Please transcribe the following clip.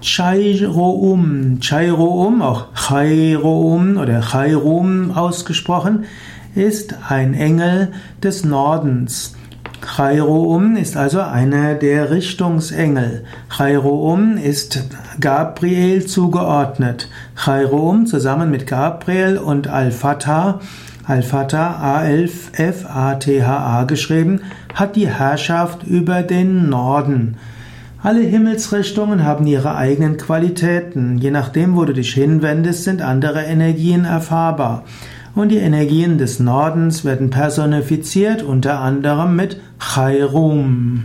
Chairoum. Chairoum, auch Chairoum oder Chairum ausgesprochen, ist ein Engel des Nordens. Chairoum ist also einer der Richtungsengel. Chairoum ist Gabriel zugeordnet. Chairoum zusammen mit Gabriel und Al-Fatah, Al-Fatah A-L-F-A-T-H-A geschrieben, hat die Herrschaft über den Norden. Alle Himmelsrichtungen haben ihre eigenen Qualitäten. Je nachdem, wo du dich hinwendest, sind andere Energien erfahrbar. Und die Energien des Nordens werden personifiziert unter anderem mit Chairum.